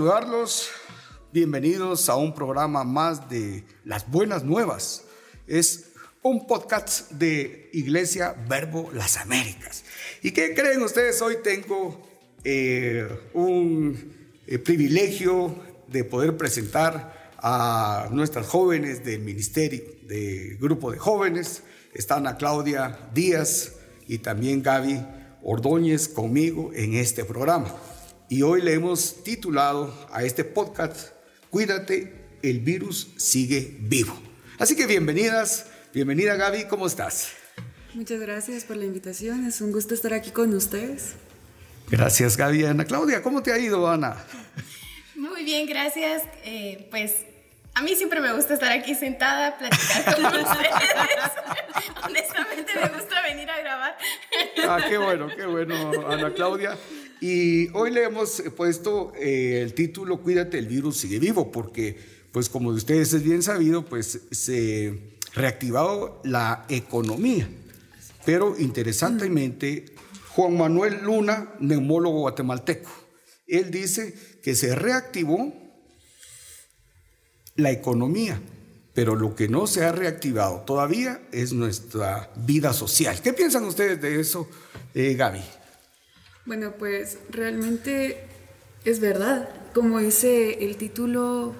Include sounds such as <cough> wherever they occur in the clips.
Saludarlos. Bienvenidos a un programa más de Las Buenas Nuevas. Es un podcast de Iglesia Verbo Las Américas. ¿Y qué creen ustedes? Hoy tengo eh, un eh, privilegio de poder presentar a nuestras jóvenes del ministerio, del grupo de jóvenes. Están a Claudia Díaz y también Gaby Ordóñez conmigo en este programa. Y hoy le hemos titulado a este podcast, Cuídate, el virus sigue vivo. Así que bienvenidas, bienvenida Gaby, ¿cómo estás? Muchas gracias por la invitación, es un gusto estar aquí con ustedes. Gracias Gaby. Ana Claudia, ¿cómo te ha ido Ana? Muy bien, gracias. Eh, pues a mí siempre me gusta estar aquí sentada, platicar con <laughs> ustedes. <laughs> Honestamente me gusta venir a grabar. Ah, qué bueno, qué bueno, Ana Claudia. Y hoy le hemos puesto eh, el título Cuídate, el virus sigue vivo, porque, pues como de ustedes es bien sabido, pues se reactivado la economía. Pero interesantemente, Juan Manuel Luna, neumólogo guatemalteco, él dice que se reactivó la economía, pero lo que no se ha reactivado todavía es nuestra vida social. ¿Qué piensan ustedes de eso, eh, Gaby? Bueno, pues realmente es verdad. Como dice el título,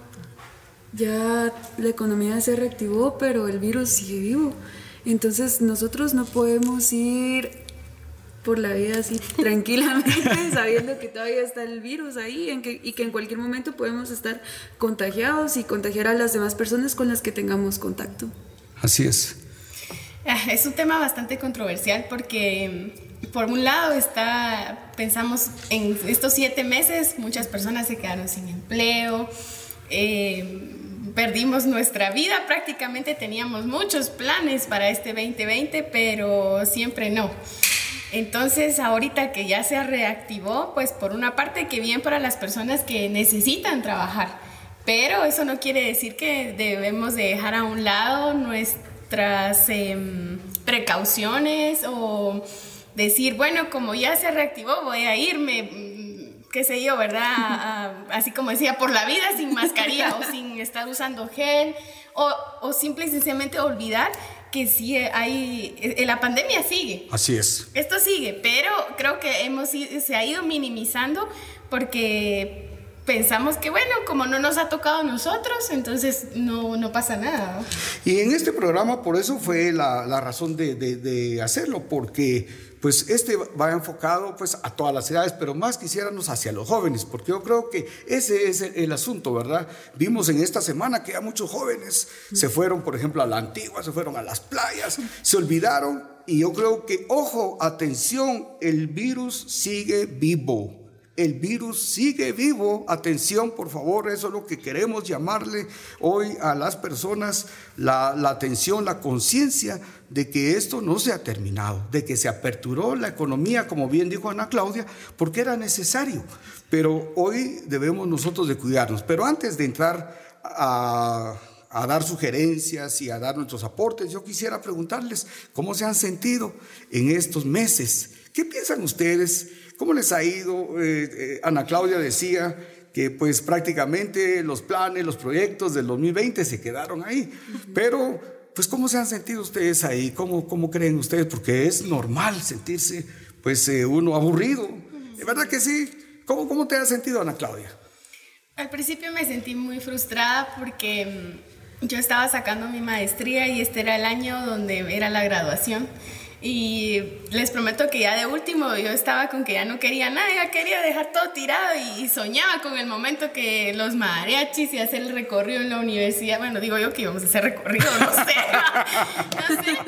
ya la economía se reactivó, pero el virus sigue vivo. Entonces nosotros no podemos ir por la vida así <laughs> tranquilamente, sabiendo que todavía está el virus ahí y que en cualquier momento podemos estar contagiados y contagiar a las demás personas con las que tengamos contacto. Así es. Ah, es un tema bastante controversial porque por un lado está, pensamos en estos siete meses, muchas personas se quedaron sin empleo, eh, perdimos nuestra vida, prácticamente teníamos muchos planes para este 2020, pero siempre no. Entonces, ahorita que ya se reactivó, pues por una parte que bien para las personas que necesitan trabajar, pero eso no quiere decir que debemos de dejar a un lado nuestras em, precauciones o decir, bueno, como ya se reactivó, voy a irme, mm, qué sé yo, ¿verdad? así como decía, por la vida sin mascarilla o sin estar usando gel o, o simple y sencillamente olvidar que sí hay, eh, la pandemia sigue. Así es. Esto sigue, pero creo que hemos, se ha ido minimizando porque pensamos que bueno, como no nos ha tocado a nosotros, entonces no, no pasa nada. Y en este programa por eso fue la, la razón de, de, de hacerlo, porque pues este va enfocado pues a todas las edades, pero más quisiéramos hacia los jóvenes, porque yo creo que ese es el, asunto, ¿verdad? Vimos en esta semana que ya muchos jóvenes se fueron, por ejemplo, a la antigua, se fueron a las playas, se olvidaron y yo creo que, ojo, atención, el virus sigue vivo. El virus sigue vivo. Atención, por favor, eso es lo que queremos llamarle hoy a las personas, la, atención, la conciencia de que esto no se ha terminado, de que se aperturó la economía, como bien dijo Ana Claudia, porque era necesario. Pero hoy debemos nosotros de cuidarnos. Pero antes de entrar a, a dar sugerencias y a dar nuestros aportes, yo quisiera preguntarles cómo se han sentido en estos meses. ¿Qué piensan ustedes? ¿Cómo les ha ido? Eh, eh, Ana Claudia decía que pues prácticamente los planes, los proyectos del 2020 se quedaron ahí, pero pues ¿cómo se han sentido ustedes ahí? ¿Cómo, cómo creen ustedes? Porque es normal sentirse pues eh, uno aburrido. ¿Es verdad que sí? ¿Cómo, ¿Cómo te has sentido, Ana Claudia? Al principio me sentí muy frustrada porque mm, yo estaba sacando mi maestría y este era el año donde era la graduación. Y les prometo que ya de último yo estaba con que ya no quería nada, ya quería dejar todo tirado y, soñaba con el momento que los mariachis y hacer el recorrido en la universidad. Bueno, digo yo que íbamos a hacer recorrido, no sé. <laughs> no sé.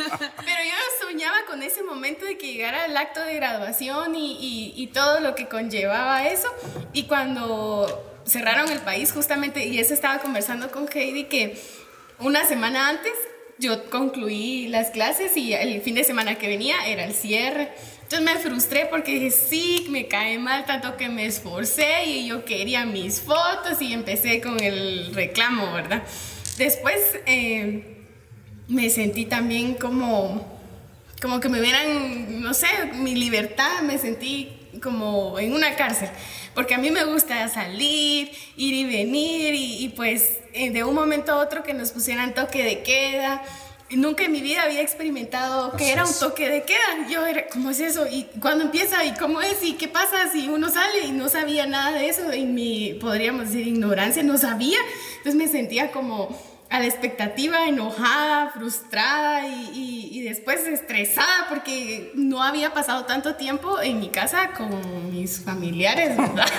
Pero yo soñaba con ese momento de que llegara el acto de graduación y, y, y todo lo que conllevaba eso. Y cuando cerraron el país, justamente, y eso estaba conversando con Heidi, que una semana antes yo concluí las clases y el fin de semana que venía era el cierre. Entonces me frustré porque dije, sí, me cae mal tanto que me esforcé y yo quería mis fotos y empecé con el reclamo, ¿verdad? Después eh, me sentí también como, como que me hubieran, no sé, mi libertad, me sentí como en una cárcel, porque a mí me gusta salir, ir y venir y, pues eh, de un momento a otro que nos pusieran toque de queda. Nunca en mi vida había experimentado que era un toque de queda. Yo era, ¿cómo es eso? ¿Y cuándo empieza? ¿Y cómo es? ¿Y qué pasa si uno sale? Y no sabía nada de eso. En mi, podríamos decir, ignorancia, no sabía. Entonces me sentía como a la expectativa, enojada, frustrada y, y, después estresada porque no había pasado tanto tiempo en mi casa con mis familiares, ¿verdad? <laughs>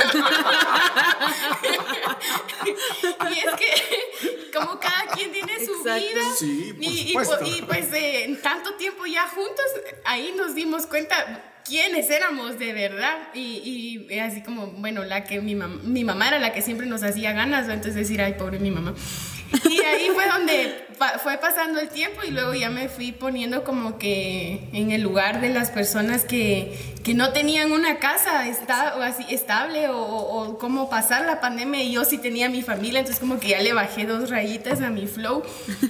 y es que como cada quien tiene su vida y, y, pues en tanto tiempo ya juntos, ahí nos dimos cuenta quiénes éramos de verdad. Y, y, así como, bueno, la que mi, mi mamá era la que siempre nos hacía ganas, entonces decir, ay, pobre mi mamá. Y ahí fue donde fue pasando el tiempo y luego ya me fui poniendo como que en el lugar de las personas que, que no tenían una casa esta, o así, estable o, o, cómo pasar la pandemia y yo sí tenía mi familia, entonces como que ya le bajé dos rayitas a mi flow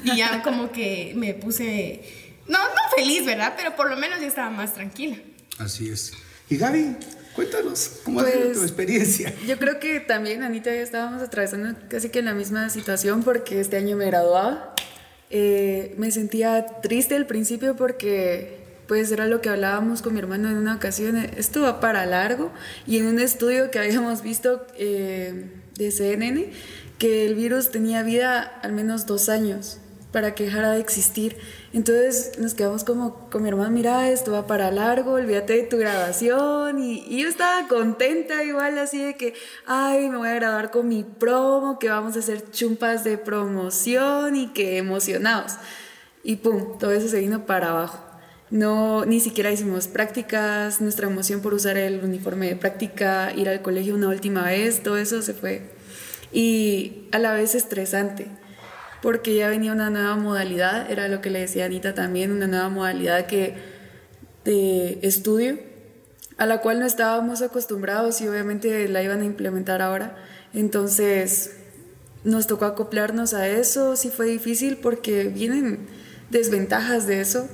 y ya <laughs> como que me puse, no, no feliz, ¿verdad? Pero por lo menos ya estaba más tranquila. Así es. ¿Y Gaby? Cuéntanos, ¿cómo ha sido tu pues, experiencia? <laughs> Yo creo que también, Anita, ya estábamos atravesando casi que la misma situación porque este año me graduaba. Eh, me sentía triste al principio porque pues era lo que hablábamos con mi hermano en una ocasión, esto va para largo y en un estudio que habíamos visto eh, de CNN, que el virus tenía vida al menos dos años para que dejara de existir. Entonces nos quedamos como con mi hermano, mira, esto va para largo, olvídate de tu graduación. Y, yo estaba contenta igual así de que, ay, me voy a graduar con mi promo, que vamos a hacer chumpas de promoción y que emocionados. Y pum, todo eso se vino para abajo. No, ni siquiera hicimos prácticas, nuestra emoción por usar el uniforme de práctica, ir al colegio una última vez, todo eso se fue. Y a la vez estresante porque ya venía una nueva modalidad, era lo que le decía Anita también, una nueva modalidad que, de estudio, a la cual no estábamos acostumbrados y obviamente la iban a implementar ahora. Entonces nos tocó acoplarnos a eso, sí fue difícil porque vienen desventajas de eso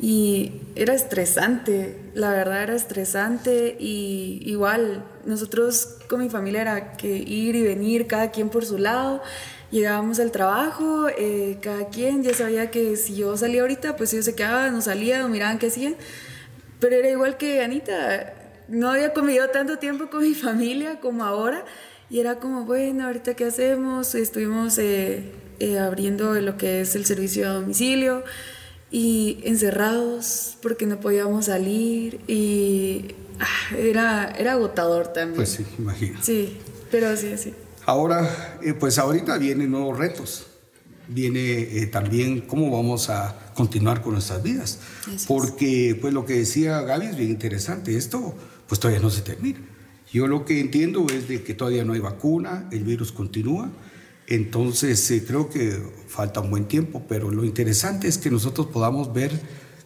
y era estresante, la verdad era estresante y igual nosotros con mi familia era que ir y venir cada quien por su lado llegábamos al trabajo, eh, cada quien ya sabía que si yo salía ahorita, pues ellos se quedaban, no salían, miraban qué hacían. Pero era igual que Anita, no había comido tanto tiempo con mi <laughs> familia como ahora. Y era como, bueno, ahorita qué hacemos. Estuvimos eh, eh, abriendo lo que es el servicio a domicilio y encerrados porque no podíamos salir y ah, era, era agotador también. Pues sí, imagino. Sí, pero sí, sí. Ahora, eh, pues ahorita vienen nuevos retos. Viene eh, también cómo vamos a continuar con nuestras vidas. Porque, pues lo que decía Gaby es bien interesante. Esto, pues todavía no se termina. Yo lo que entiendo es de que todavía no hay vacuna, el virus continúa. Entonces, eh, creo que falta un buen tiempo, pero lo interesante es que nosotros podamos ver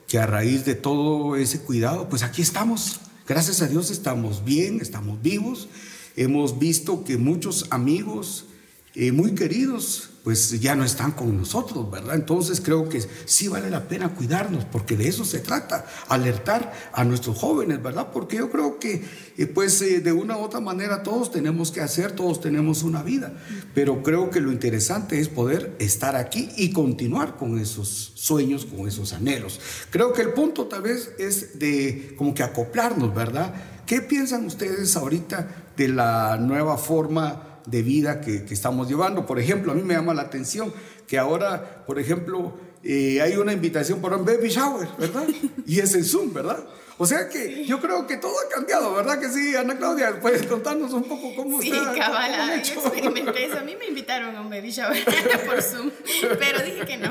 que a raíz de todo ese cuidado, pues aquí estamos. Gracias a Dios estamos bien, estamos vivos Hemos visto que muchos amigos eh, muy queridos pues ya no están con nosotros, ¿verdad? Entonces creo que sí vale la pena cuidarnos, porque de eso se trata, alertar a nuestros jóvenes, ¿verdad? Porque yo creo que eh, pues eh, de una u otra manera todos tenemos que hacer, todos tenemos una vida, pero creo que lo interesante es poder estar aquí y continuar con esos sueños, con esos anhelos. Creo que el punto tal vez es de como que acoplarnos, ¿verdad? ¿Qué piensan ustedes ahorita de la nueva forma de vida que, estamos llevando? Por ejemplo, a mí me llama la atención que ahora, por ejemplo, eh, hay una invitación para un baby shower, ¿verdad? Y es en Zoom, ¿verdad? O sea que yo creo que todo ha cambiado, ¿verdad que sí, Ana Claudia? ¿Puedes contarnos un poco cómo sí, está? Sí, cabala, yo experimenté eso. A mí me invitaron a un baby shower <laughs> por Zoom, pero dije que <laughs> no.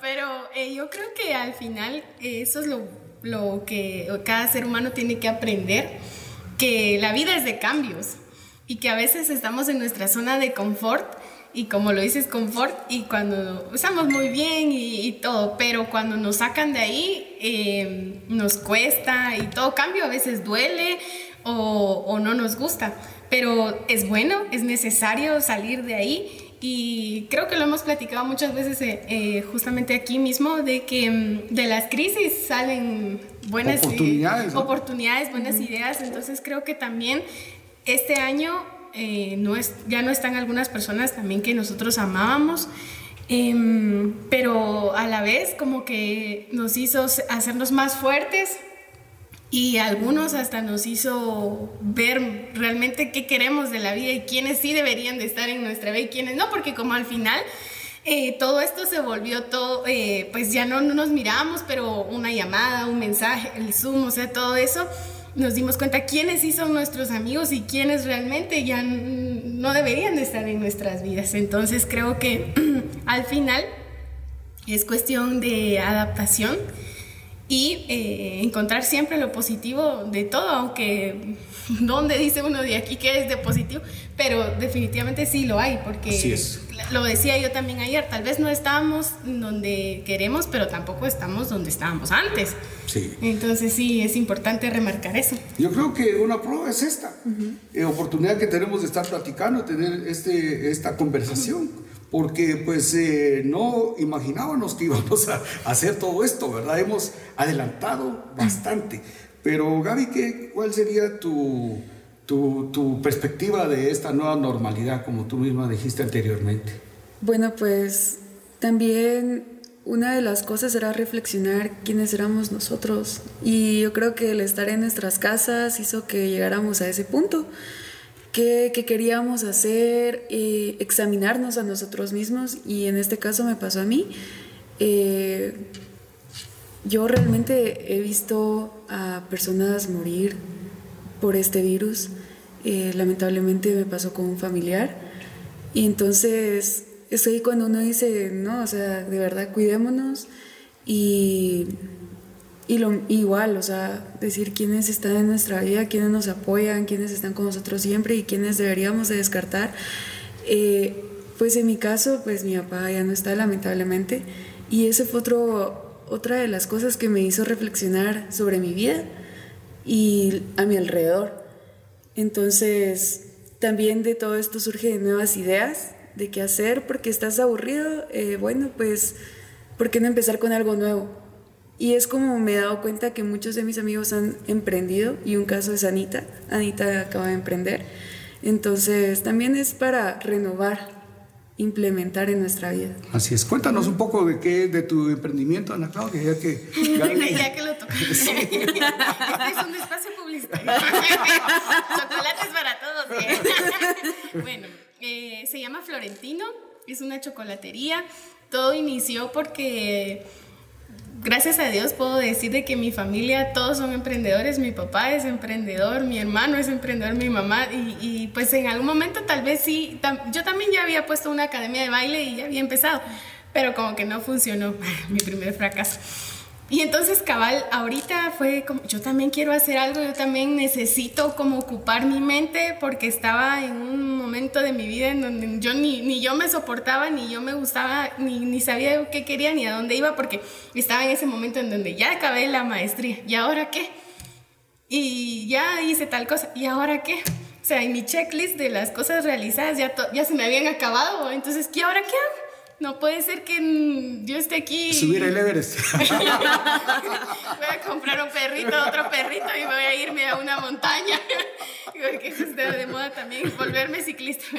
pero eh, yo creo que al final eso es lo lo que cada ser humano tiene que aprender, que la vida es de cambios y que a veces estamos en nuestra zona de confort y como lo dices, confort y cuando estamos muy bien y, todo, pero cuando nos sacan de ahí em, nos cuesta y todo cambio a veces duele o, o no nos gusta, pero es bueno, es necesario salir de ahí y creo que lo hemos platicado muchas veces eh, eh, justamente aquí mismo, de que mm, de las crisis salen buenas oportunidades, oportunidades buenas ideas. Entonces creo que también este año eh, no es, ya no están algunas personas también que nosotros amábamos. Em, pero a la vez como que nos hizo hacernos más fuertes, y algunos hasta nos hizo ver realmente qué queremos de la vida y quiénes sí deberían de estar en nuestra vida y quiénes no, porque como al final eh, todo esto se volvió todo, eh, pues ya no, no nos miramos, pero una llamada, un mensaje, el Zoom, o sea, todo eso, nos dimos cuenta quiénes sí son nuestros amigos y quiénes realmente ya no deberían de estar en nuestras vidas. Entonces creo que <clears throat> al final es cuestión de adaptación y eh, encontrar siempre lo positivo de todo, aunque <laughs> donde dice uno de aquí que es de positivo, pero definitivamente sí lo hay, porque lo decía yo también ayer, tal vez no estábamos donde queremos, pero tampoco estamos donde estábamos antes. Sí. Entonces sí, es importante remarcar eso. Yo creo que una prueba es esta, eh, oportunidad que tenemos de estar platicando, tener este, esta conversación porque pues eh, no imaginábamos que íbamos a hacer todo esto, ¿verdad? Hemos adelantado bastante. Pero Gaby, ¿qué, ¿cuál sería tu, tu, tu, perspectiva de esta nueva normalidad, como tú misma dijiste anteriormente? Bueno, pues también una de las cosas era reflexionar quiénes éramos nosotros. Y yo creo que el estar en nuestras casas hizo que llegáramos a ese punto qué, queríamos hacer, eh, examinarnos a nosotros mismos y en este caso me pasó a mí. Eh, yo realmente he visto a personas morir por este virus. Eh, lamentablemente me pasó con un familiar. Y entonces es ahí cuando uno dice, no, o sea, de verdad cuidémonos y y lo, igual, o sea, decir quiénes están en nuestra vida, quiénes nos apoyan, quiénes están con nosotros siempre y quiénes deberíamos de descartar. Eh, pues en mi caso, pues mi papá ya no está lamentablemente y ese fue otro, otra de las cosas que me hizo reflexionar sobre mi vida y a mi alrededor. Entonces, también de todo esto surgen nuevas ideas de qué hacer porque estás aburrido. Eh, bueno, pues, ¿por qué no empezar con algo nuevo? Y es como me he dado cuenta que muchos de mis amigos han emprendido y un caso es Anita. Anita acaba de emprender. Entonces también es para renovar, implementar en nuestra vida. Así es. Cuéntanos un poco de qué, de tu emprendimiento, Ana Claudia, ya que... <laughs> ya que lo tocaste. <laughs> este es un espacio publicitario. Chocolates para todos. ¿eh? <laughs> bueno, eh, se llama Florentino, es una chocolatería. Todo inició porque gracias a Dios puedo decir de que mi familia todos son emprendedores, mi papá es emprendedor, mi hermano es emprendedor, mi mamá y, pues en algún momento tal vez sí, yo también ya había puesto una academia de baile y ya había empezado, pero como que no funcionó, <laughs> mi primer fracaso. Y entonces cabal, ahorita fue como, yo también quiero hacer algo, yo también necesito como ocupar mi mente porque estaba en un momento de mi vida en donde yo ni, ni yo me soportaba, ni yo me gustaba, ni, ni sabía qué quería, ni a dónde iba, porque estaba en ese momento en donde ya acabé la maestría, ¿y ahora qué? Y ya hice tal cosa, ¿y ahora qué? O sea, en mi checklist de las cosas realizadas ya, ya se me habían acabado, entonces, ¿qué ahora qué? No puede ser que yo esté aquí. Subir el Everest. <laughs> voy a comprar un perrito, otro perrito y voy a irme a una montaña. <laughs> Porque eso está de moda también, volverme ciclista. <laughs>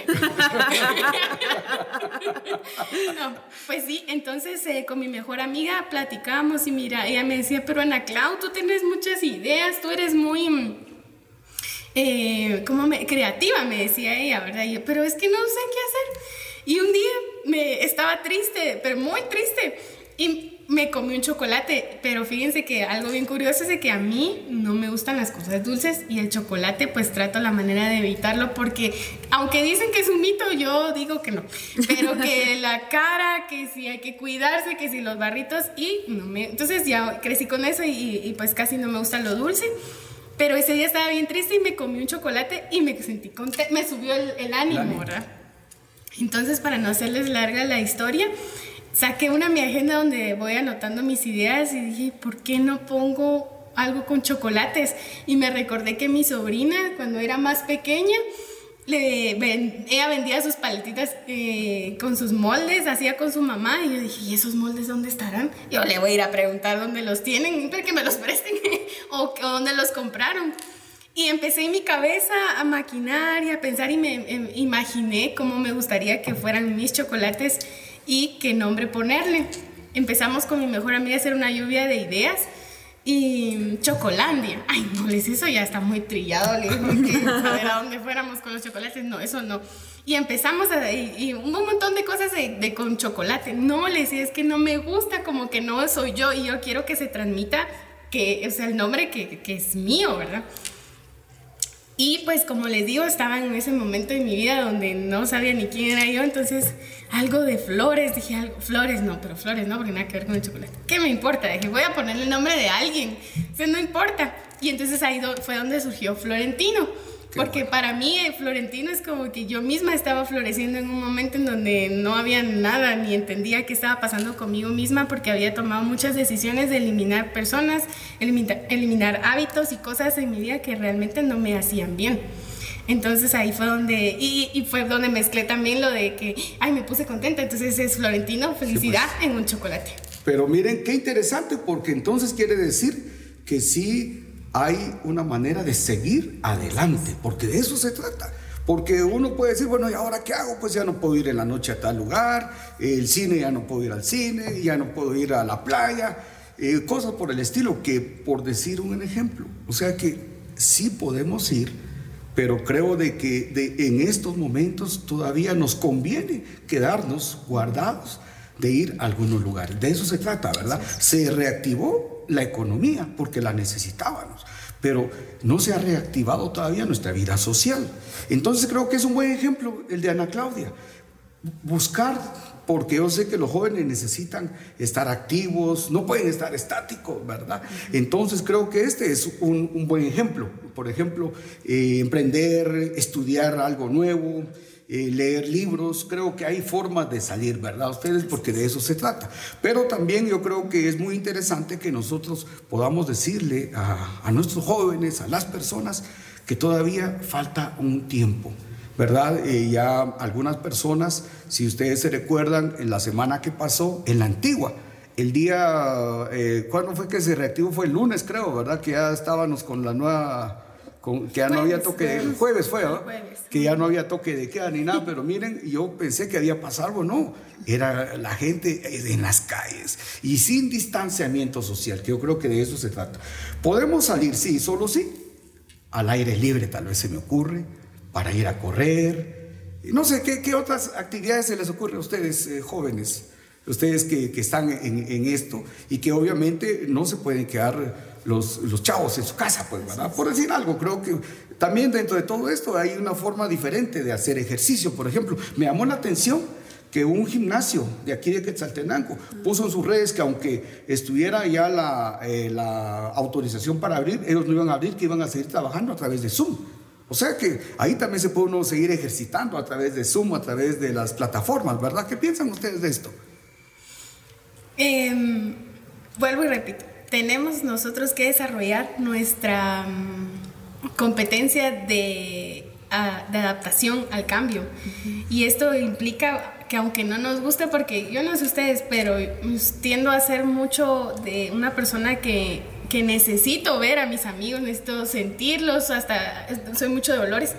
no, pues sí, entonces eh, con mi mejor amiga platicamos y mira, ella me decía, pero Ana Clau, tú tienes muchas ideas, tú eres muy... Eh, como me, creativa, me decía ella, ¿verdad? Y yo, pero es que no sé qué hacer. Y un día me estaba triste, pero muy triste. Y me comí un chocolate, pero fíjense que algo bien curioso es de que a mí no me gustan las cosas dulces y el chocolate pues trato la manera de evitarlo porque aunque dicen que es un mito, yo digo que no, pero que <laughs> la cara, que si hay que cuidarse, que si los barritos y no me... Entonces ya crecí con eso y, pues casi no me gusta lo dulce. Pero ese día estaba bien triste y me comí un chocolate y me sentí contenta, me subió el, el ánimo, ¿verdad? Entonces, para no hacerles larga la historia, saqué una mi agenda donde voy anotando mis ideas y dije, ¿por qué no pongo algo con chocolates? Y me recordé que mi sobrina, cuando era más pequeña, le ella vendía sus paletitas eh, con sus moldes, hacía con su mamá. Y yo dije, ¿y esos moldes dónde estarán? Yo le voy a ir a preguntar dónde los tienen, para que me los presten <laughs> o, dónde los compraron. Y empecé en mi cabeza a maquinar y a pensar y me em, imaginé cómo me gustaría que fueran mis chocolates y qué nombre ponerle. Empezamos con mi mejor amiga a hacer una lluvia de ideas y Chocolandia. Ay, no, les eso ya está muy trillado, le digo, a <laughs> ver a dónde fuéramos con los chocolates. No, eso no. Y empezamos a, y, un montón de cosas de, con chocolate. No, les es que no me gusta, como que no soy yo y yo quiero que se transmita que es el nombre que, que es mío, ¿verdad? Y pues como les digo, estaba en ese momento de mi vida donde no sabía ni quién era yo, entonces algo de flores, dije algo, flores no, pero flores no, porque nada que ver con el chocolate. ¿Qué me importa? Dije, voy a ponerle el nombre de alguien, o no importa. Y entonces ahí fue donde surgió Florentino porque para mí eh, Florentino es como que yo misma estaba floreciendo en un momento en donde no había nada ni entendía qué estaba pasando conmigo misma porque había tomado muchas decisiones de eliminar personas, eliminar, eliminar hábitos y cosas en mi vida que realmente no me hacían bien. Entonces ahí fue donde, y, y, fue donde mezclé también lo de que, ay, me puse contenta, entonces es Florentino, felicidad pues. en un chocolate. Pero miren qué interesante, porque entonces quiere decir que sí hay una manera de seguir adelante, porque de eso se trata. Porque uno puede decir, bueno, ¿y ahora qué hago? Pues ya no puedo ir en la noche a tal lugar, el cine ya no puedo ir al cine, ya no puedo ir a la playa, eh, cosas por el estilo, que por decir un ejemplo. O sea que sí podemos ir, pero creo de que de, en estos momentos todavía nos conviene quedarnos guardados de ir a algunos lugares. De eso se trata, ¿verdad? Se reactivó la economía porque la necesitábamos, pero no se ha reactivado todavía nuestra vida social. Entonces creo que es un buen ejemplo el de Ana Claudia. Buscar, porque yo sé que los jóvenes necesitan estar activos, no pueden estar estáticos, ¿verdad? Entonces creo que este es un, buen ejemplo. Por ejemplo, eh, emprender, estudiar algo nuevo, eh, leer libros, creo que hay formas de salir, ¿verdad? Ustedes, porque de eso se trata. Pero también yo creo que es muy interesante que nosotros podamos decirle a, nuestros jóvenes, a las personas, que todavía falta un tiempo. ¿verdad? Eh, ya algunas personas, si ustedes se recuerdan, en la semana que pasó, en la antigua, el día, eh, ¿cuándo fue que se reactivó? Fue el lunes, creo, ¿verdad? Que ya estábamos con la nueva que ya no había toque de jueves. fue, que ya no había toque de queda ni nada, pero miren, yo pensé que había pasado algo, no, era la gente en las calles y sin distanciamiento social, que yo creo que de eso se trata. Podemos salir, sí, solo sí, al aire libre tal vez se me ocurre, para ir a correr, no sé, ¿qué, otras actividades se les ocurre a ustedes, eh, jóvenes? Ustedes que, están en, en esto y que obviamente no se pueden quedar los, chavos en su casa, pues, ¿verdad? Por decir algo, creo que también dentro de todo esto hay una forma diferente de hacer ejercicio. Por ejemplo, me llamó la atención que un gimnasio de aquí de Quetzaltenango puso en sus redes que aunque estuviera ya la, eh, autorización para abrir, ellos no iban a abrir, que iban a seguir trabajando a través de Zoom. O sea que ahí también se puede uno seguir ejercitando a través de Zoom, a través de las plataformas, ¿verdad? ¿Qué piensan ustedes de esto? Em, vuelvo y repito, tenemos nosotros que desarrollar nuestra mm, competencia de, adaptación al cambio. Y esto implica que aunque no nos guste, porque yo no sé ustedes, pero tiendo a ser mucho de una persona que, que necesito ver a mis amigos, necesito sentirlos, hasta soy mucho de olores.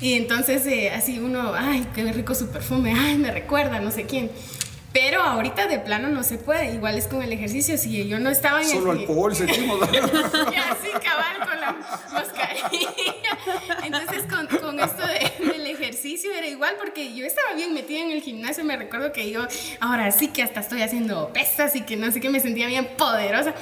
Y entonces eh, así uno, ay, qué rico su perfume, ay, me recuerda, no sé quién. Pero ahorita de plano no se puede, igual es con el ejercicio, si yo no estaba en Solo alcohol sentimos. <laughs> y así cabal con la mascarilla. Entonces con, con esto del ejercicio era igual porque yo estaba bien metida en el gimnasio, me recuerdo que yo ahora sí que hasta estoy haciendo pesas y que no sé qué, me sentía bien poderosa.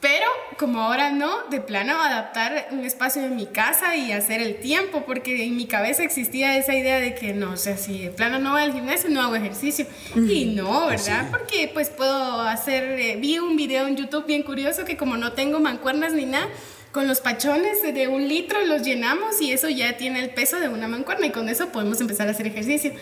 Pero como ahora no, de plano adaptar un espacio en mi casa y hacer el tiempo, porque en mi cabeza existía esa idea de que no, o sea, si de plano no voy al gimnasio, no hago ejercicio. Y no, ¿verdad? Porque pues puedo hacer, eh, vi un video en YouTube bien curioso que como no tengo mancuernas ni nada, con los pachones de un litro los llenamos y eso ya tiene el peso de una mancuerna y con eso podemos empezar a hacer ejercicio.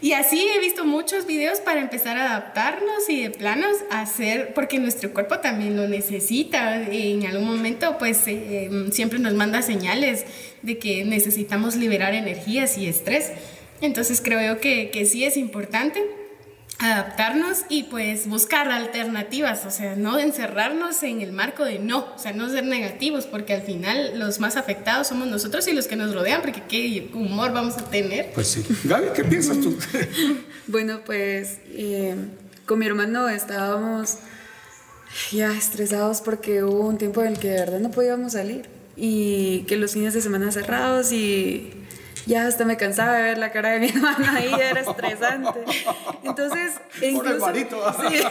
Y así he visto muchos videos para empezar a adaptarnos y de planos a hacer, porque nuestro cuerpo también lo necesita. En algún momento pues eh, siempre nos manda señales de que necesitamos liberar energías y estrés. Entonces creo que, que sí es importante adaptarnos y pues buscar alternativas, o sea, no encerrarnos en el marco de no, o sea, no ser negativos, porque al final los más afectados somos nosotros y los que nos rodean, porque qué humor vamos a tener. Pues sí. Gaby, ¿qué piensas tú? <laughs> bueno, pues eh, con mi hermano estábamos ya estresados porque hubo un tiempo en el que de verdad no podíamos salir y que los fines de semana cerrados y ya hasta me cansaba de ver la cara de mi <laughs> hermana ahí, era estresante. Entonces, incluso... Por el <laughs> sí.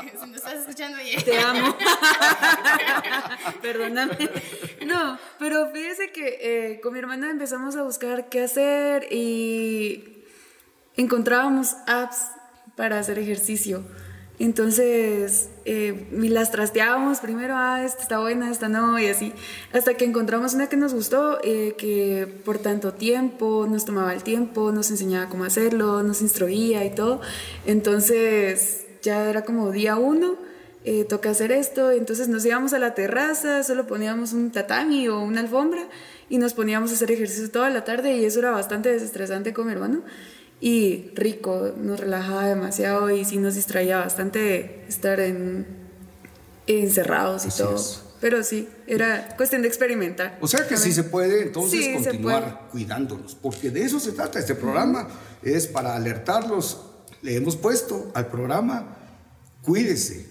<laughs> si me estás escuchando, Te amo. Perdóname. No, pero fíjese que eh, con mi hermana empezamos a buscar qué hacer y encontrábamos apps para hacer ejercicio. Entonces, eh, las trasteábamos primero, ah, esta está buena, esta no, y así, hasta que encontramos una que nos gustó, eh, que por tanto tiempo, nos tomaba el tiempo, nos enseñaba cómo hacerlo, nos instruía y todo. Entonces, ya era como día uno, eh, toca hacer esto, entonces nos íbamos a la terraza, solo poníamos un tatami o una alfombra y nos poníamos a hacer ejercicio toda la tarde y eso era bastante desestresante con mi hermano y rico, nos relajaba demasiado y sí nos distraía bastante estar en, encerrados y todo. Pero sí, era cuestión de experimentar. O sea que sí se puede entonces continuar cuidándonos, porque de eso se trata. Este programa es para alertarlos. Le hemos puesto al programa, cuídese,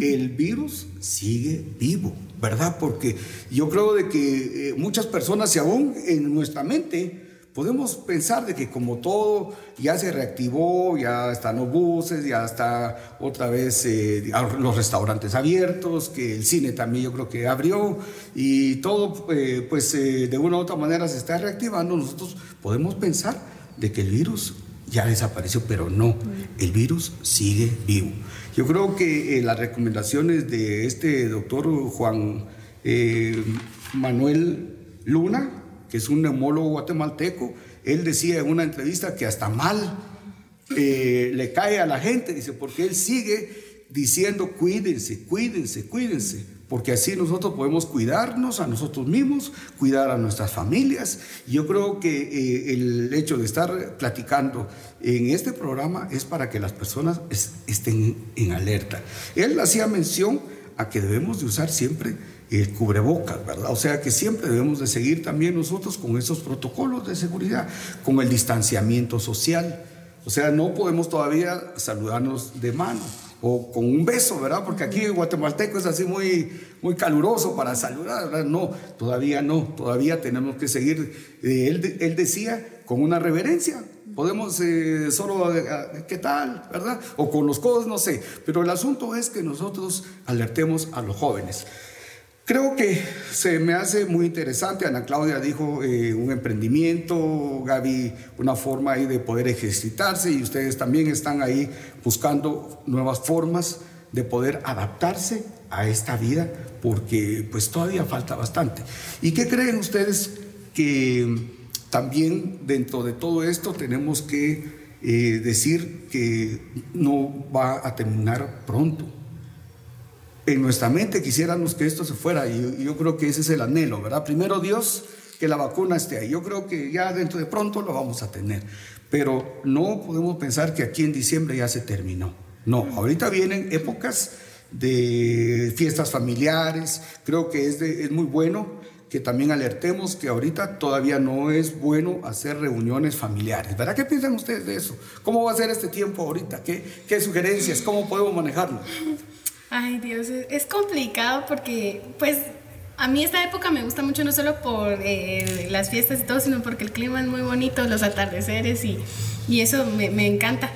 el <laughs> virus sigue vivo, ¿verdad? Porque yo creo de que eh, muchas personas, y aún en nuestra mente, podemos pensar de que como todo ya se reactivó, ya están los buses, ya está otra vez eh, los restaurantes abiertos, que el cine también yo creo que abrió y todo eh, pues eh, de una u otra manera se está reactivando, nosotros podemos pensar de que el virus ya desapareció, pero no, el virus sigue vivo. Yo creo que las recomendaciones de este doctor Juan Manuel Luna, que es un neumólogo guatemalteco, él decía en una entrevista que hasta mal eh, le cae a la gente, dice, porque él sigue diciendo cuídense, cuídense, cuídense, porque así nosotros podemos cuidarnos a nosotros mismos, cuidar a nuestras familias. Yo creo que eh, el hecho de estar platicando en este programa es para que las personas estén en alerta. Él hacía mención a que debemos de usar siempre el cubrebocas, ¿verdad? O sea que siempre debemos de seguir también nosotros con esos protocolos de seguridad, con el distanciamiento social. O sea, no podemos todavía saludarnos de mano o con un beso, ¿verdad? Porque aquí en guatemalteco es así muy, muy caluroso para saludar, ¿verdad? No, todavía no, todavía tenemos que seguir. Eh, él, él decía con una reverencia, podemos eh, solo, eh, ¿qué tal? ¿Verdad? O con los codos, no sé. Pero el asunto es que nosotros alertemos a los jóvenes. Creo que se me hace muy interesante, Ana Claudia dijo eh, un emprendimiento, Gaby una forma ahí de poder ejercitarse y ustedes también están ahí buscando nuevas formas de poder adaptarse a esta vida porque pues todavía falta bastante. ¿Y qué creen ustedes que también dentro de todo esto tenemos que eh, decir que no va a terminar pronto? En nuestra mente quisiéramos que esto se fuera y yo creo que ese es el anhelo, ¿verdad? Primero Dios, que la vacuna esté ahí. Yo creo que ya dentro de pronto lo vamos a tener, pero no podemos pensar que aquí en diciembre ya se terminó. No, ahorita vienen épocas de fiestas familiares, creo que es, muy bueno que también alertemos que ahorita todavía no es bueno hacer reuniones familiares. ¿Verdad? ¿Qué piensan ustedes de eso? ¿Cómo va a ser este tiempo ahorita? ¿Qué, qué sugerencias? ¿Cómo podemos manejarlo? Ay Dios, es complicado porque pues a mí esta época me gusta mucho no solo por eh, las fiestas y todo, sino porque el clima es muy bonito, los atardeceres y, y eso me, encanta.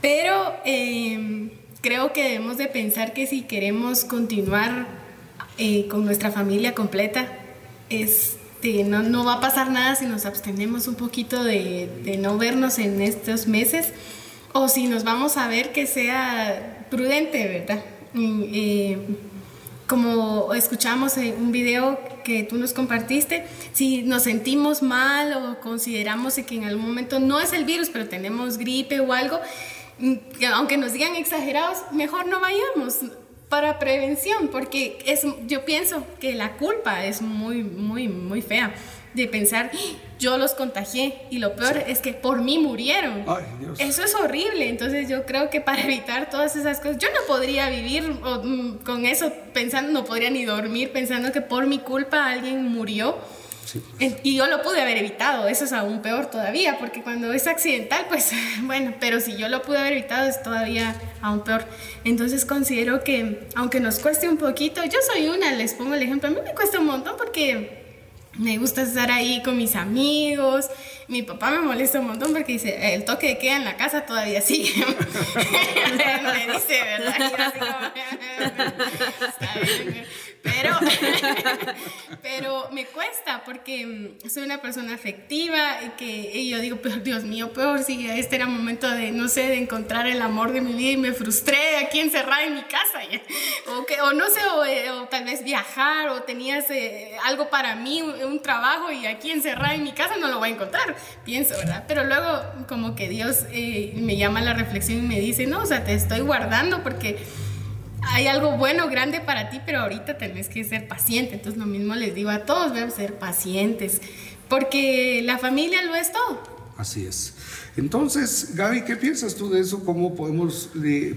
Pero eh, creo que debemos de pensar que si queremos continuar eh, con nuestra familia completa, este, no, no, va a pasar nada si nos abstenemos un poquito de, de no vernos en estos meses o si nos vamos a ver que sea prudente, ¿verdad? Como escuchamos en un video que tú nos compartiste, si nos sentimos mal o consideramos que en algún momento no es el virus, pero tenemos gripe o algo, mm, aunque nos digan exagerados, mejor no vayamos para prevención, porque es, yo pienso que la culpa es muy, muy, muy fea de pensar, yo los contagié y lo peor es que por mí murieron. Eso es horrible, entonces yo creo que para evitar todas esas cosas, yo no podría vivir mm, con eso pensando, no podría ni dormir pensando que por mi culpa alguien murió. Y yo lo pude haber evitado, eso es aún peor todavía, porque cuando es accidental, pues <laughs> bueno, pero si yo lo pude haber evitado es todavía aún peor. Entonces considero que aunque nos cueste un poquito, yo soy una, les pongo el ejemplo, a mí me cuesta un montón porque me gusta estar ahí con mis amigos. Mi papá me molesta un montón porque dice, el toque de queda en la casa todavía sigue. <laughs> me dice, ¿verdad? <laughs> Pero, <laughs> pero me cuesta porque mm, soy una persona afectiva y que yo digo, pero Dios mío, peor si este era momento de, no sé, de encontrar el amor de mi vida y me frustré aquí encerrada en mi casa. O, que, o no sé, eh, o, tal vez viajar o tenías eh, algo para mí, un, trabajo y aquí encerrada en mi casa no lo voy a encontrar, pienso, ¿verdad? Pero luego como que Dios eh, me llama a la reflexión y me dice, no, o sea, te estoy guardando porque hay algo bueno, grande para ti, pero ahorita tenés que ser paciente. Entonces lo mismo les digo a todos, deben ser pacientes, porque la familia lo es todo. Así es. Entonces, Gaby, ¿qué piensas tú de eso? ¿Cómo podemos,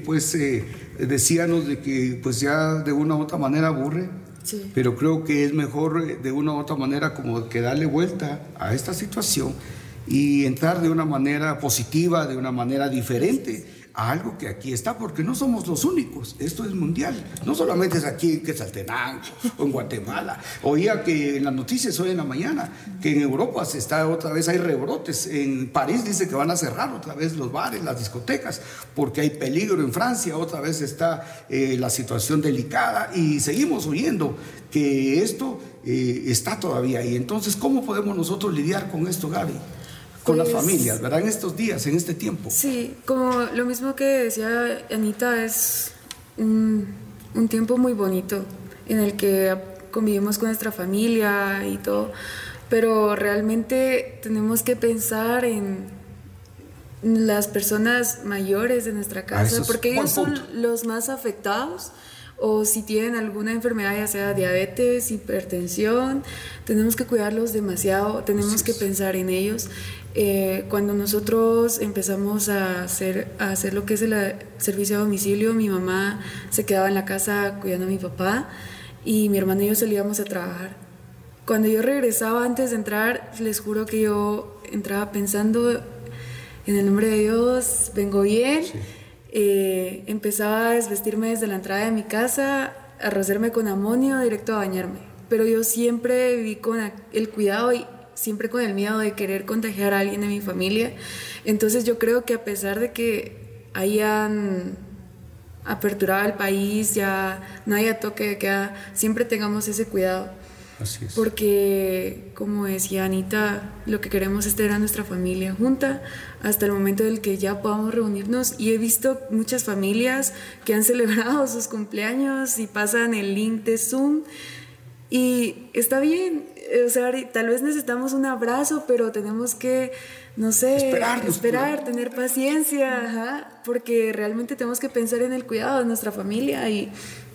pues, eh, decíanos de que pues ya de una u otra manera aburre? Sí. Pero creo que es mejor eh, de una u otra manera como que darle vuelta a esta situación y entrar de una manera positiva, de una manera diferente algo que aquí está, porque no somos los únicos, esto es mundial, no solamente es aquí en Quetzaltenango o en Guatemala. Oía que en las noticias hoy en la mañana que en Europa se está otra vez, hay rebrotes, en París dice que van a cerrar otra vez los bares, las discotecas, porque hay peligro en Francia, otra vez está eh, la situación delicada y seguimos oyendo que esto eh, está todavía ahí. Entonces, ¿cómo podemos nosotros lidiar con esto, Gaby? Con las pues, familias, ¿verdad? En estos días, en este tiempo. Sí, como lo mismo que decía Anita, es un, un tiempo muy bonito en el que convivimos con nuestra familia y todo, pero realmente tenemos que pensar en las personas mayores de nuestra casa, porque ellos son los más afectados o si tienen alguna enfermedad, ya sea diabetes, hipertensión, tenemos que cuidarlos demasiado, tenemos que pensar en ellos. Eh, cuando nosotros empezamos a hacer, a hacer lo que es el servicio a domicilio, mi mamá se quedaba en la casa cuidando a mi papá y mi hermano y yo salíamos a trabajar. Cuando yo regresaba antes de entrar, les juro que yo entraba pensando en el nombre de Dios, vengo bien. Eh, empezaba a desvestirme desde la entrada de mi casa, a rociarme con amonio directo a bañarme. Pero yo siempre viví con el cuidado y siempre con el miedo de querer contagiar a alguien de mi familia. Entonces yo creo que a pesar de que hayan aperturado el país, ya no haya toque de queda, siempre tengamos ese cuidado. Así es. Porque, como decía Anita, lo que queremos es tener a nuestra familia junta hasta el momento en el que ya podamos reunirnos. Y he visto muchas familias que han celebrado sus cumpleaños y pasan el link de Zoom. Y está bien, o sea, tal vez necesitamos un abrazo, pero tenemos que, no sé, esperar, tener paciencia, porque realmente tenemos que pensar en el cuidado de nuestra familia y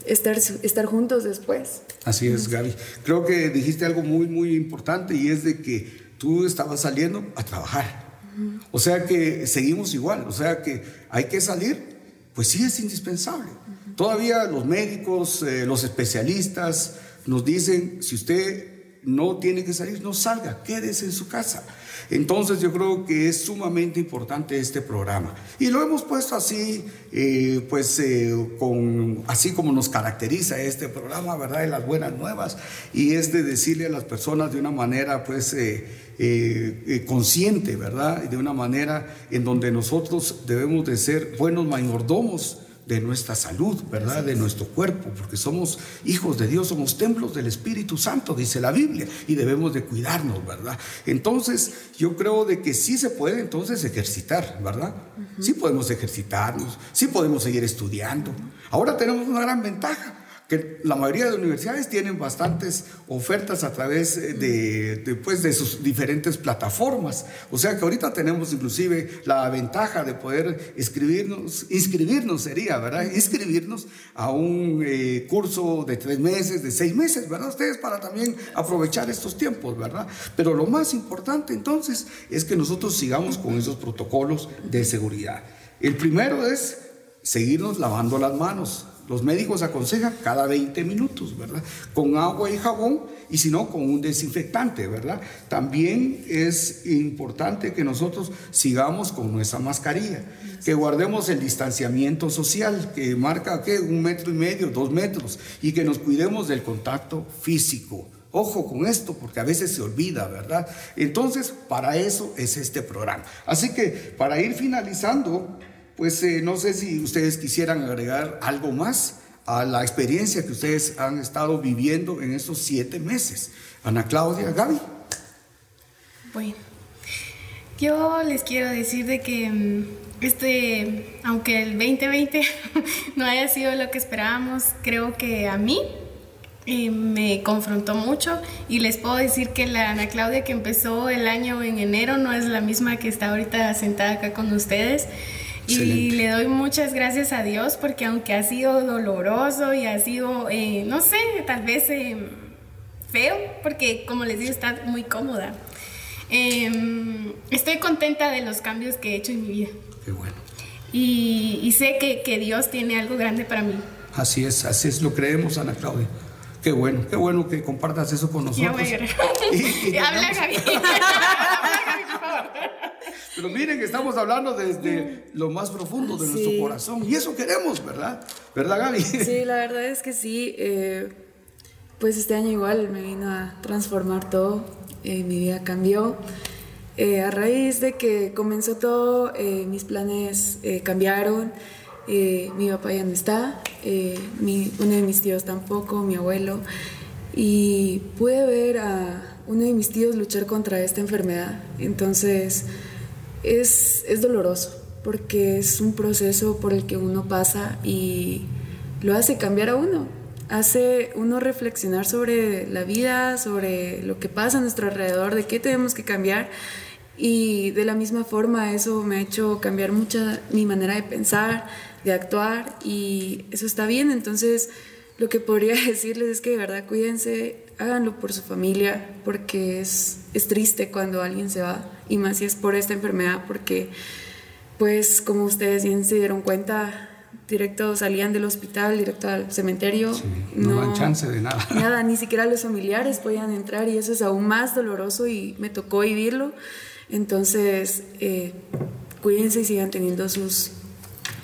estar, estar juntos después. Así es, Gaby. Creo que dijiste algo muy, muy importante y es de que tú estabas saliendo a trabajar. O sea que seguimos igual, o sea que hay que salir, pues sí es indispensable. Todavía los médicos, eh, los especialistas nos dicen, si usted no tiene que salir, no salga, quédese en su casa. Entonces yo creo que es sumamente importante este programa. Y lo hemos puesto así, eh, pues eh, con, así como nos caracteriza este programa, ¿verdad? De las buenas nuevas. Y es de decirle a las personas de una manera, pues, eh, consciente, ¿verdad? De una manera en donde nosotros debemos de ser buenos mayordomos de nuestra salud, ¿verdad? De nuestro cuerpo, porque somos hijos de Dios, somos templos del Espíritu Santo, dice la Biblia, y debemos de cuidarnos, ¿verdad? Entonces, yo creo de que sí se puede entonces ejercitar, ¿verdad? Sí podemos ejercitarnos, sí podemos seguir estudiando. Ahora tenemos una gran ventaja que la mayoría de universidades tienen bastantes ofertas a través eh, de, pues, de sus diferentes plataformas. O sea que ahorita tenemos inclusive la ventaja de poder inscribirnos, inscribirnos sería, ¿verdad? Inscribirnos a un eh, curso de tres meses, de seis meses, ¿verdad? Ustedes para también aprovechar estos tiempos, ¿verdad? Pero lo más importante entonces es que nosotros sigamos con esos protocolos de seguridad. El primero es seguirnos lavando las manos los médicos aconsejan cada 20 minutos, ¿verdad? Con agua y jabón y si no, con un desinfectante, ¿verdad? También es importante que nosotros sigamos con nuestra mascarilla, que guardemos el distanciamiento social, que marca, ¿qué? Un metro y medio, dos metros, y que nos cuidemos del contacto físico. Ojo con esto, porque a veces se olvida, ¿verdad? Entonces, para eso es este programa. Así que, para ir finalizando, pues eh, no sé si ustedes quisieran agregar algo más a la experiencia que ustedes han estado viviendo en estos siete meses. Ana Claudia, Gaby. Bueno, yo les quiero decir de que mm, este, aunque el 2020 <laughs> no haya sido lo que esperábamos, creo que a mí eh, me confrontó mucho y les puedo decir que la Ana Claudia que empezó el año en enero no es la misma que está ahorita sentada acá con ustedes. Y le doy muchas gracias a Dios porque aunque ha sido doloroso y ha sido, eh, no sé, tal vez eh, feo, porque como les digo, está muy cómoda. Em, estoy contenta de los cambios que he hecho en mi vida. Qué bueno. Y, sé que, que, Dios tiene algo grande para mí. Así es, así es, lo creemos, Ana Claudia. Qué bueno, qué bueno que compartas eso con nosotros. <laughs> Ya Habla, Javi. <laughs> Pero miren, estamos hablando desde lo más profundo de nuestro corazón y eso queremos, ¿verdad? ¿Verdad, Gaby? Sí, la verdad es que sí. Eh, pues este año igual me vino a transformar todo, eh, mi vida cambió. Eh, a raíz de que comenzó todo, mis planes cambiaron. mi papá ya no está, uno de mis tíos tampoco, mi abuelo. Y pude ver a uno de mis tíos luchar contra esta enfermedad. Entonces, es, es doloroso porque es un proceso por el que uno pasa y lo hace cambiar a uno, hace uno reflexionar sobre la vida, sobre lo que pasa a nuestro alrededor, de qué tenemos que cambiar. Y de la misma forma eso me ha hecho cambiar mucha mi manera de pensar, de actuar y eso está bien, entonces lo que podría <laughs> decirles es que de verdad cuídense, háganlo por su familia, porque es, es triste cuando alguien se va, y más si es por esta enfermedad, porque pues como ustedes bien se dieron cuenta, directo salían del hospital, directo al cementerio. no, dan chance de nada. <laughs> Nada, ni siquiera los familiares podían entrar y eso es aún más doloroso y me tocó vivirlo. Entonces, eh, cuídense y sigan teniendo sus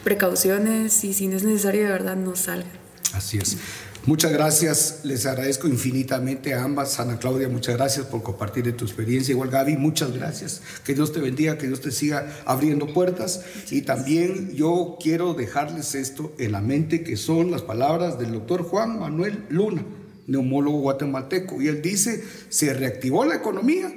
precauciones y si no es necesario, de verdad, no salgan. Así es. Muchas gracias, les agradezco infinitamente a ambas. Ana Claudia, muchas gracias por compartir de tu experiencia. Igual Gaby, muchas gracias. Que Dios te bendiga, que Dios te siga abriendo puertas. Y también yo quiero dejarles esto en la mente, que son las palabras del doctor Juan Manuel Luna, neumólogo guatemalteco. Y él dice, se reactivó la economía,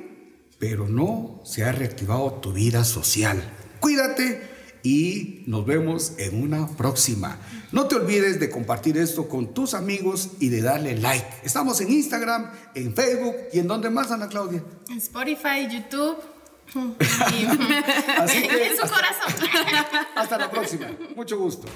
pero no se ha reactivado tu vida social. Cuídate y nos vemos en una próxima. No te olvides de compartir esto con tus amigos y de darle like. Estamos en Instagram, en Facebook y en donde más, Ana Claudia. En Spotify, YouTube. <laughs> En su corazón. <laughs> Hasta la próxima. Mucho gusto.